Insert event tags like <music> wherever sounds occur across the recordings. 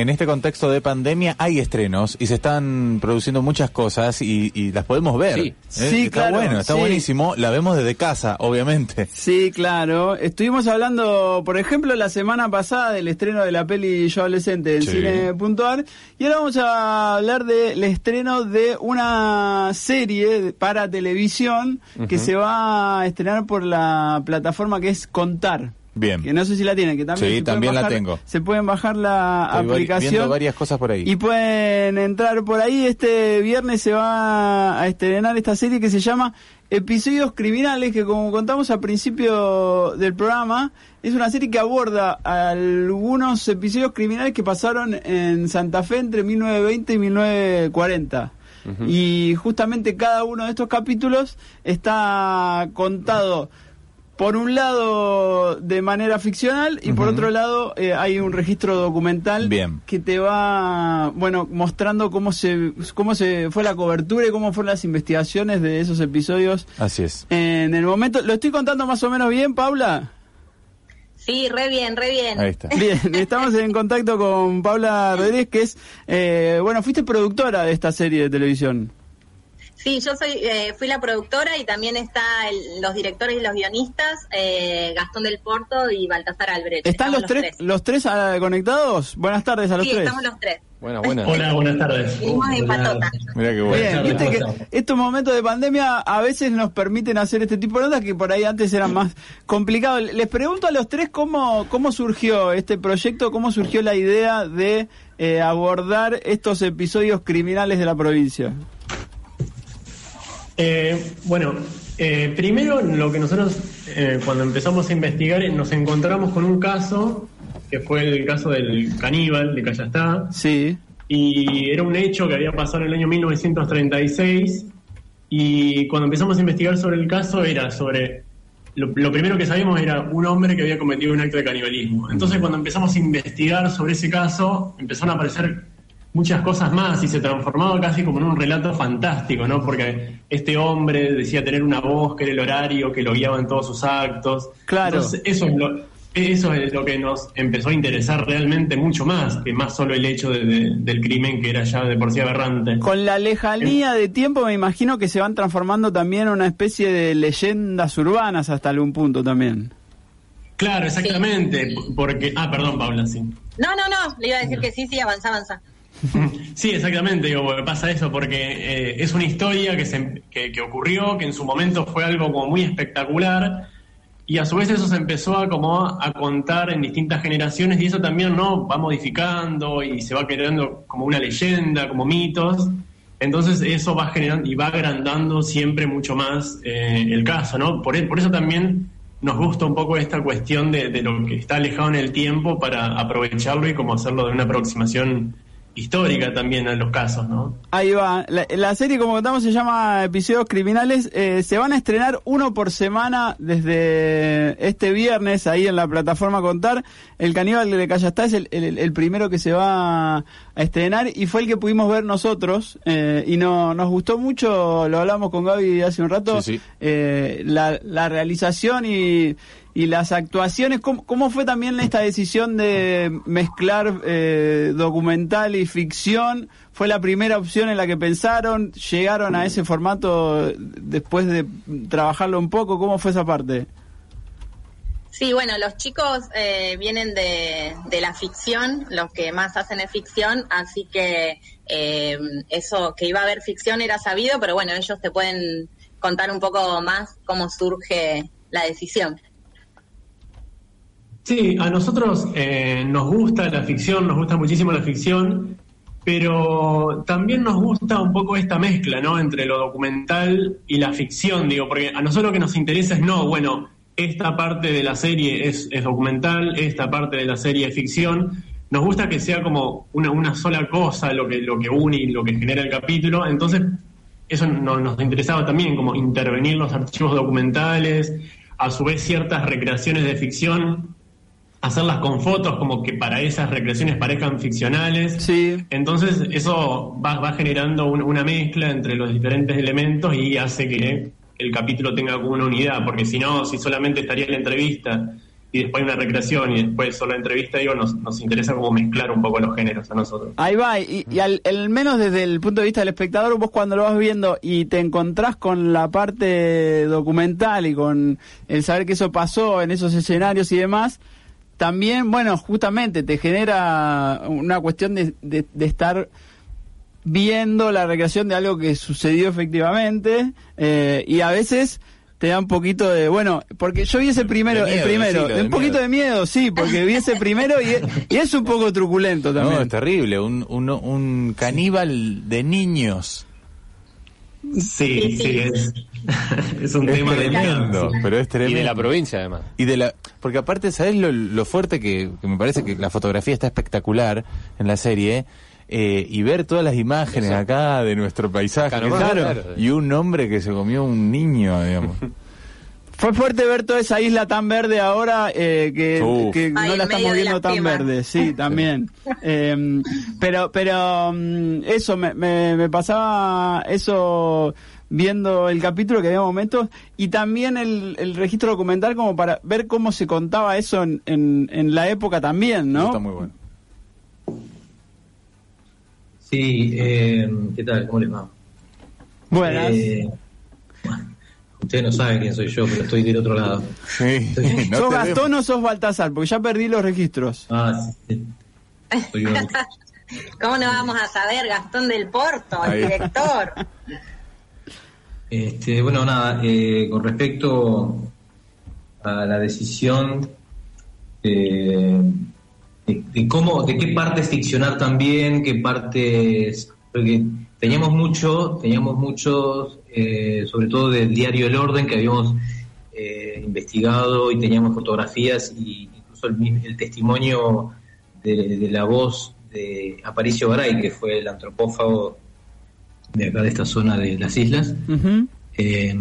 en este contexto de pandemia hay estrenos y se están produciendo muchas cosas y, y las podemos ver. Sí. ¿eh? Sí, está claro, bueno, está sí. buenísimo. La vemos desde casa, obviamente. Sí, claro. Estuvimos hablando, por ejemplo, la semana pasada del estreno de la peli Yo Adolescente en Sí. cine.ar y ahora vamos a hablar del estreno de una serie para televisión que se va a estrenar por la plataforma que es Contar. Bien. Que no sé si la tienen, que también, Sí, se también la tengo. Se pueden bajar la Estoy aplicación. varias cosas por ahí. Y pueden entrar por ahí. Este viernes se va a estrenar esta serie que se llama Episodios Criminales, que como contamos al principio del programa, es una serie que aborda algunos episodios criminales que pasaron en Santa Fe entre 1920 y 1940. Y justamente cada uno de estos capítulos está contado por un lado de manera ficcional y por otro lado eh, hay un registro documental Bien. que te va bueno mostrando cómo se cómo se fue la cobertura y cómo fueron las investigaciones de esos episodios Así es. en el momento lo estoy contando más o menos bien Paula Sí, re bien, re bien. Ahí está. bien <laughs> estamos en contacto con Paula Rodríguez que es eh, bueno fuiste productora de esta serie de televisión Sí, yo soy, eh, fui la productora y también está el- los directores y los guionistas, eh, Gastón del Porto y Baltasar Albrecht. están los tres los tres ah, conectados buenas tardes a los Sí, tres estamos los tres. Buena, buena. Hola, buenas tardes. Venimos en patota. Mira qué bueno. Bien, Buenas viste que estos momentos de pandemia a veces nos permiten hacer este tipo de notas que por ahí antes eran más complicados. Les pregunto a los tres cómo, cómo surgió este proyecto, cómo surgió la idea de eh, abordar estos episodios criminales de la provincia. Eh, bueno, eh, primero lo que nosotros eh, cuando empezamos a investigar eh, nos encontramos con un caso que fue el caso del caníbal de Callastá. Sí, y era un hecho que había pasado en el año 1936 y cuando empezamos a investigar sobre el caso era sobre lo, lo primero que sabíamos era un hombre que había cometido un acto de canibalismo. Entonces cuando empezamos a investigar sobre ese caso empezaron a aparecer muchas cosas más y se transformaba casi como en un relato fantástico, ¿no? Porque este hombre decía tener una voz que era el horario que lo guiaba en todos sus actos. Claro. Entonces, eso es lo, eso es lo que nos empezó a interesar realmente mucho más que más solo el hecho de- de- del crimen que era ya de por sí aberrante. con la lejanía de tiempo me imagino que se van transformando también en una especie de leyendas urbanas hasta algún punto también. Claro, exactamente, porque... Ah, perdón, Paula, sí. No, no, no, le iba a decir que sí, sí, avanza, avanza. <laughs> Sí, exactamente, digo, pasa eso, porque eh, es una historia que, se, que, que ocurrió, que en su momento fue algo como muy espectacular, y a su vez eso se empezó a como a contar en distintas generaciones, y eso también no va modificando y se va creando como una leyenda, como mitos. Entonces eso va generando y va agrandando siempre mucho más eh, el caso, ¿no? Por, e- por eso también nos gusta un poco esta cuestión de, de lo que está alejado en el tiempo para aprovecharlo y como hacerlo de una aproximación histórica también a los casos, ¿no? Ahí va. La, serie, como contamos, se llama Episodios Criminales. Eh, se van a estrenar uno por semana desde este viernes ahí en la plataforma Contar. El Caníbal de Callastá es el, el- el primero que se va a estrenar y fue el que pudimos ver nosotros. eh, y no, nos gustó mucho, lo hablamos con Gaby hace un rato, Sí, sí. eh, la, la realización y, y las actuaciones. ¿Cómo, cómo fue también esta decisión de mezclar eh, documental y ficción? ¿Fue la primera opción en la que pensaron? ¿Llegaron a ese formato después de trabajarlo un poco? ¿Cómo fue esa parte? Sí, bueno, los chicos eh, vienen de, de la ficción, los que más hacen es ficción, así que eh, eso que iba a haber ficción era sabido, pero bueno, ellos te pueden contar un poco más cómo surge la decisión. Sí, a nosotros eh, nos gusta la ficción, nos gusta muchísimo la ficción, pero también nos gusta un poco esta mezcla, ¿no? Entre lo documental y la ficción, digo, porque a nosotros lo que nos interesa es, no, bueno, esta parte de la serie es, es documental, esta parte de la serie es ficción. Nos gusta que sea como una, una sola cosa lo que, lo que une y lo que genera el capítulo, entonces eso no- nos interesaba también, como intervenir los archivos documentales, a su vez ciertas recreaciones de ficción, hacerlas con fotos como que para esas recreaciones parezcan ficcionales. Sí. Entonces eso va, va generando un- una mezcla entre los diferentes elementos y hace que el capítulo tenga como una unidad, porque si no, si solamente estaría la entrevista y después una recreación y después solo entrevista, digo, nos, nos interesa como mezclar un poco los géneros a nosotros. Ahí va, y, y al, al menos desde el punto de vista del espectador, vos cuando lo vas viendo y te encontrás con la parte documental y con el saber que eso pasó en esos escenarios y demás, también, bueno, justamente te genera una cuestión de, de, de estar viendo la recreación de algo que sucedió efectivamente eh, y a veces te da un poquito de bueno porque yo vi ese primero De miedo, el primero decilo, de un poquito miedo. de miedo sí porque vi ese primero y es, y es un poco truculento también No, es terrible. Un, un, un caníbal de niños. Sí, sí, es, es un Es tema tremendo, delicado. pero es tremendo. Y de la provincia, además. Y de la, porque aparte, ¿sabes lo, lo fuerte que, que me parece que la fotografía está espectacular en la serie? Eh, y ver todas las imágenes Eso. acá de nuestro paisaje. Claro, que claro. claro, Y un hombre que se comió un niño, digamos. <laughs> fue fuerte ver toda esa isla tan verde ahora eh, que, Uf. que Ay, no la estamos viendo tan verde sí <laughs> también Eh, pero pero mm, eso me, me, me pasaba eso viendo el capítulo que había momentos y también el, el registro documental como para ver cómo se contaba eso en, en, en la época también Eso no Está muy bueno. Sí, eh, ¿qué tal? ¿Cómo les va? buenas Eh, bueno, ustedes no saben quién soy yo, pero estoy del otro lado. Sí, <laughs> no ¿Sos Gastón vemos. o sos Baltasar? Porque ya perdí los registros. Ah, sí, sí. Soy uno. <laughs> ¿Cómo no vamos a saber, Gastón del Porto, el director? <laughs> Este, bueno, nada, eh, con respecto a la decisión de, de- de cómo, de qué partes ficcionar también, qué partes, porque teníamos mucho, teníamos muchos, eh, sobre todo del diario El Orden que habíamos eh, investigado y teníamos fotografías y incluso el, el testimonio de, de la voz de Aparicio Garay, que fue el antropófago de acá de esta zona de las islas. Eh,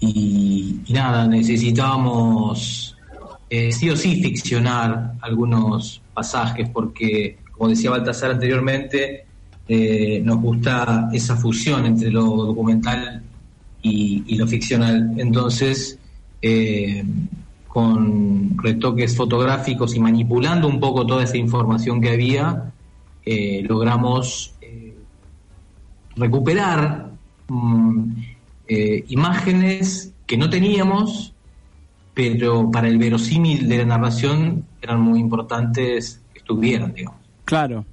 y, y nada, necesitábamos eh, sí o sí ficcionar algunos pasajes porque, como decía Baltasar anteriormente, eh, nos gusta esa fusión entre lo documental y, lo ficcional. Entonces, eh, con retoques fotográficos y manipulando un poco toda esa información que había, logramos recuperar mm, imágenes que no teníamos, pero para el verosímil de la narración eran muy importantes que estuvieran, digamos. Claro.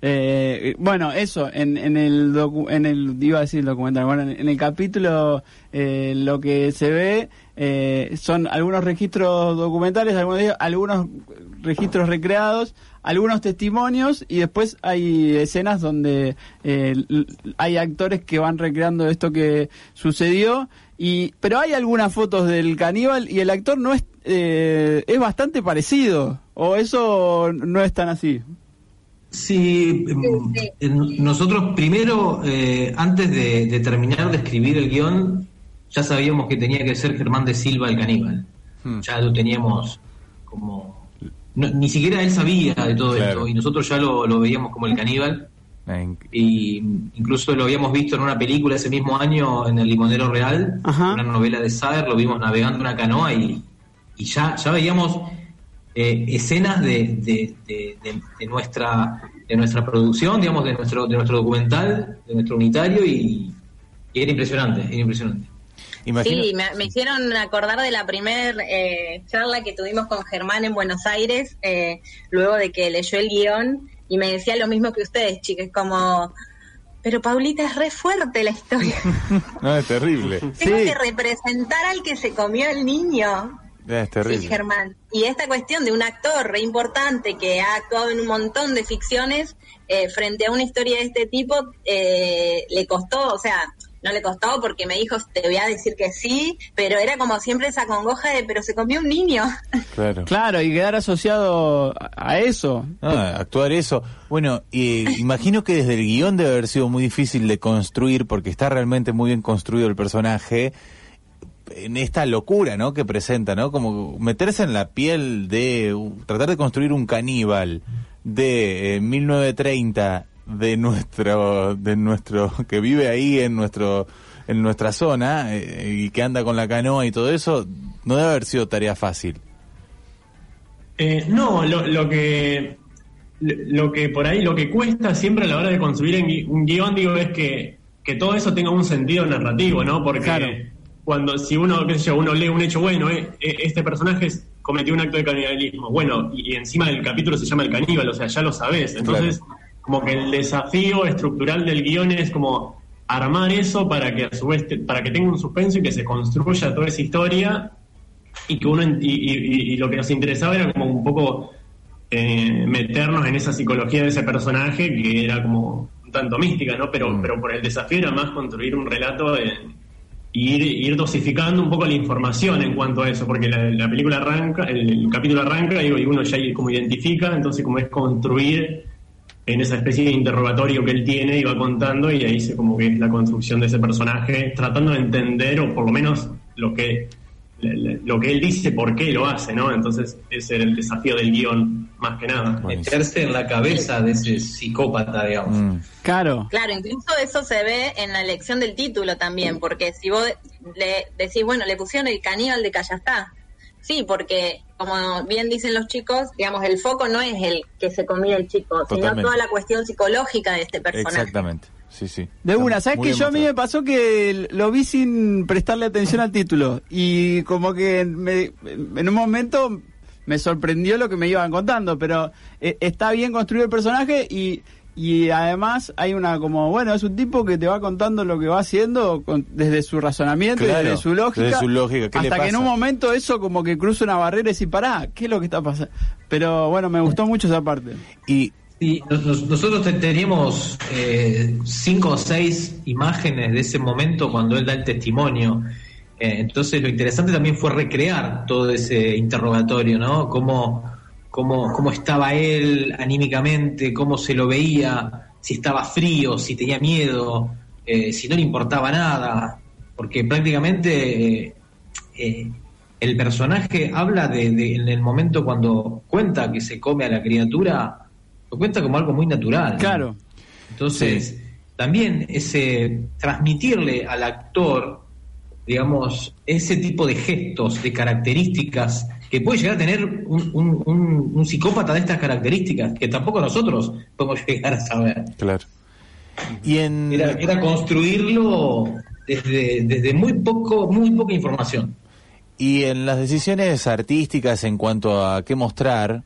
Eh, bueno, eso, en, en el en el iba a decir documental, bueno, en, el capítulo eh, lo que se ve eh, son algunos registros documentales, algunos, ellos- algunos registros recreados, algunos testimonios y después hay escenas donde eh, hay actores que van recreando esto que sucedió y pero hay algunas fotos del caníbal y el actor no es eh, es bastante parecido o eso no es tan así. Sí, em, nosotros primero, eh, antes de, de terminar de escribir el guion, ya sabíamos que tenía que ser Germán de Silva el caníbal. Hmm. Ya lo teníamos como... no- ni siquiera él sabía de todo Claro. esto y nosotros ya lo, lo veíamos como el caníbal. Y incluso lo habíamos visto en una película ese mismo año en El Limonero Real, Ajá. una novela de Saer, lo vimos navegando una canoa y, y ya, ya veíamos eh, escenas de, de, de- de- de nuestra de nuestra producción, digamos, de nuestro de nuestro documental, de nuestro unitario y, y era impresionante, era impresionante. Imagino- Sí, me, me hicieron acordar de la primer eh, charla que tuvimos con Germán en Buenos Aires, eh, luego de que leyó el guion, y me decía lo mismo que ustedes, chicas, como, pero Paulita es re fuerte la historia. <laughs> No, es terrible. Tengo Sí. que representar al que se comió el niño. Es Sí, terrible. Germán. Y esta cuestión de un actor re importante que ha actuado en un montón de ficciones, eh, frente a una historia de este tipo, eh, le costó, o sea, no le costó porque me dijo, te voy a decir que sí, pero era como siempre esa congoja de, pero se comió un niño. <laughs> Claro. Claro, y quedar asociado a, eso. Ah, actuar eso. Bueno, y imagino que desde el guion debe haber sido muy difícil de construir porque está realmente muy bien construido el personaje en esta locura, ¿no? Que presenta, ¿no? Como meterse en la piel de uh, tratar de construir un caníbal de eh, 1930 de nuestro de nuestro que vive ahí en nuestro en nuestra zona eh, y que anda con la canoa y todo eso, no debe haber sido tarea fácil. Eh, no, lo, lo que lo que por ahí, lo que cuesta siempre a la hora de construir un guion, digo, es que, que todo eso tenga un sentido narrativo, ¿no? Porque cuando si uno, qué sé yo, uno lee un hecho bueno, eh, eh, este personaje cometió un acto de canibalismo, bueno, y, encima del capítulo se llama el caníbal, o sea, ya lo sabes. Entonces, como que el desafío estructural del guion es como armar eso para que a su vez, para que tenga un suspenso y que se construya toda esa historia y que uno, y lo que nos interesaba era como un poco eh, meternos en esa psicología de ese personaje que era como un tanto mística, ¿no? Pero, mm. pero por el desafío era más construir un relato y ir, ir, dosificando un poco la información en cuanto a eso, porque la, película arranca, el, capítulo arranca y, uno ya como identifica, entonces como es construir en esa especie de interrogatorio que él tiene y va contando y ahí se como que es la construcción de ese personaje, tratando de entender o por lo menos lo que lo que él dice, por qué lo hace, ¿no? Entonces ese era el desafío del guion, más que nada. Meterse en la cabeza de ese psicópata, digamos. Mm. Claro. Claro, incluso eso se ve en la elección del título también, porque si vos le decís, bueno, le pusieron el caníbal de Callastá. Sí, porque como bien dicen los chicos, digamos, el foco no es el que se comía el chico, sino toda la cuestión psicológica de este personaje. Exactamente. Sí, sí. De una, ¿sabes que yo a mí me pasó que lo vi sin prestarle atención al título? Y como que en un momento me sorprendió lo que me iban contando, pero eh, está bien construido el personaje y, y además hay una como, bueno, es un tipo que te va contando lo que va haciendo desde su razonamiento, desde su lógica, su lógica. hasta que en un momento eso como que cruza una barrera y dice, pará, ¿qué es lo que está pasando? Pero bueno, me gustó mucho esa parte. Y Sí, nosotros teníamos eh, cinco o seis imágenes de ese momento cuando él da el testimonio. Eh, entonces lo interesante también fue recrear todo ese interrogatorio, ¿no? Cómo, cómo, cómo estaba él anímicamente, cómo se lo veía, si estaba frío, si tenía miedo, eh, si no le importaba nada, porque prácticamente el personaje habla de, en el momento cuando cuenta que se come a la criatura, lo cuenta como algo muy natural. Claro. Entonces, también ese transmitirle al actor, digamos, ese tipo de gestos, de características que puede llegar a tener un, psicópata de estas características, que tampoco nosotros podemos llegar a saber. Claro. Y en... era, construirlo desde, desde muy poco, muy poca información. Y en las decisiones artísticas en cuanto a qué mostrar,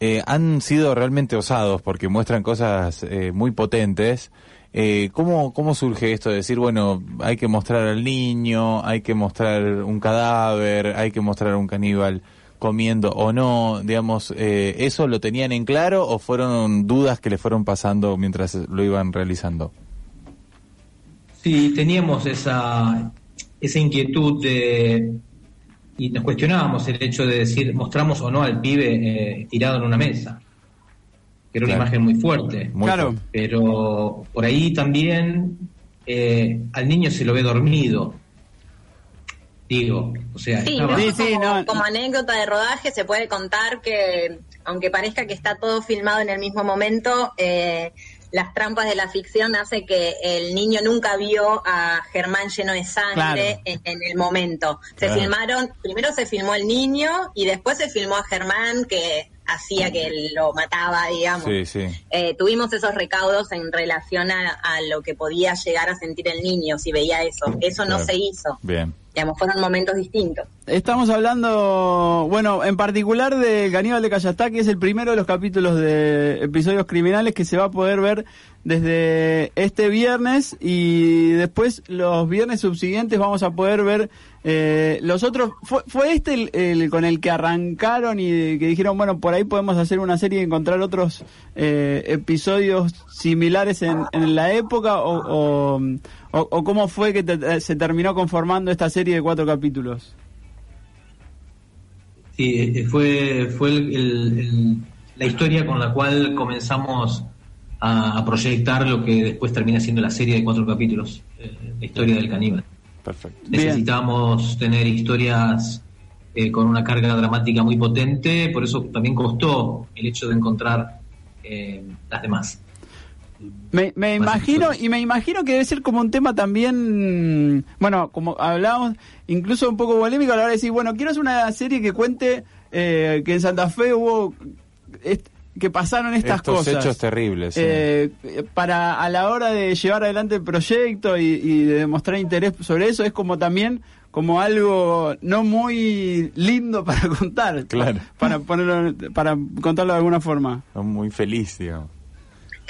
eh, han sido realmente osados porque muestran cosas eh, muy potentes. Eh, ¿cómo, ¿Cómo surge esto de decir, bueno, hay que mostrar al niño, hay que mostrar un cadáver, hay que mostrar un caníbal comiendo o no? Digamos, eh, ¿eso lo tenían en claro o fueron dudas que le fueron pasando mientras lo iban realizando? Sí, teníamos esa, esa inquietud de y nos cuestionábamos el hecho de decir, mostramos o no al pibe eh, tirado en una mesa. Que era una imagen muy fuerte. claro. Pero por ahí también eh, al niño se lo ve dormido. Digo, o sea, como, anécdota de rodaje se puede contar que, aunque parezca que está todo filmado en el mismo momento, eh, las trampas de la ficción hace que el niño nunca vio a Germán lleno de sangre en, el momento. Se filmaron, primero se filmó el niño y después se filmó a Germán que hacía que lo mataba, digamos. Eh, tuvimos esos recaudos en relación a, lo que podía llegar a sentir el niño si veía eso. Eso no se hizo. Bien digamos, fueron momentos distintos. Estamos hablando, bueno, en particular de Ganíbal de Callastá, que es el primero de los capítulos de episodios criminales que se va a poder ver desde este viernes y después los viernes subsiguientes vamos a poder ver eh, los otros. ¿Fue, fue este el, con el que arrancaron y que dijeron, bueno, por ahí podemos hacer una serie y encontrar otros eh, episodios similares en, en la época o, o, cómo fue que eh, se terminó conformando esta serie de cuatro capítulos? Sí, fue, fue la historia con la cual comenzamos a, proyectar lo que después termina siendo la serie de cuatro capítulos, eh, la historia del caníbal. Perfecto. Necesitamos tener historias eh, con una carga dramática muy potente, por eso también costó el hecho de encontrar las demás. Me, me imagino, y me imagino que debe ser como un tema también, bueno, como hablábamos, incluso un poco polémico a la hora de decir, bueno, quiero hacer una serie que cuente eh, que en Santa Fe hubo, que pasaron estas Estos cosas. hechos terribles. sí. Eh, para a la hora de llevar adelante el proyecto y, y de demostrar interés sobre eso es como también como algo no muy lindo para <laughs> contar Claro. para ponerlo para contarlo de alguna forma Muy feliz, digamos.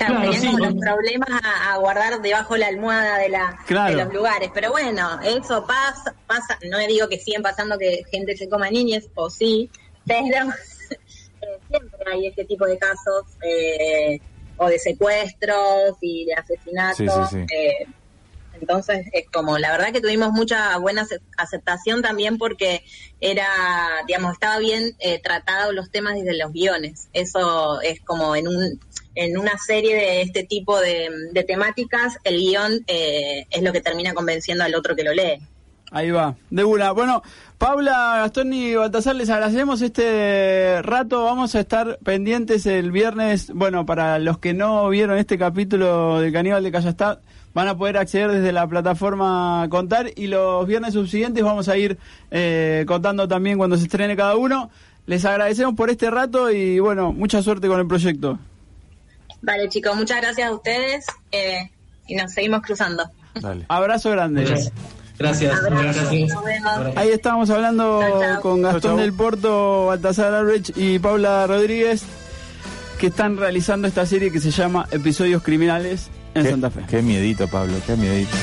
Claro, Claro, tenían sí, como ¿no? los problemas a, a guardar debajo la almohada de, la, Claro. de los lugares. Pero bueno, eso pasa, pasa. No digo que siguen pasando que gente se coma niñas, o sí, pero <laughs> eh, siempre hay este tipo de casos, eh, o de secuestros y de asesinatos. Sí, sí, sí. eh, entonces es como, la verdad que tuvimos mucha buena ace- aceptación también porque era, digamos, estaba bien eh, tratado los temas desde los guiones. Eso es como en un en una serie de este tipo de, temáticas, el guion eh, es lo que termina convenciendo al otro que lo lee. ahí va de una bueno Paula Gastón y Baltasar les agradecemos este rato vamos a estar pendientes el viernes bueno para los que no vieron este capítulo de Caníbal de Callastad van a poder acceder desde la plataforma Contar y los viernes subsiguientes vamos a ir eh, contando también cuando se estrene cada uno. Les agradecemos por este rato y bueno, mucha suerte con el proyecto. Vale, chicos, muchas gracias a ustedes eh, y nos seguimos cruzando. Dale. Abrazo grande. Gracias. Gracias. Abrazo, gracias. nos vemos. Ahí estábamos hablando Chau, chau. con Gastón chau. del Porto, Baltasar Albrecht y Paula Rodríguez que están realizando esta serie que se llama Episodios Criminales en Santa Fe. Qué miedito, Pablo, qué miedito.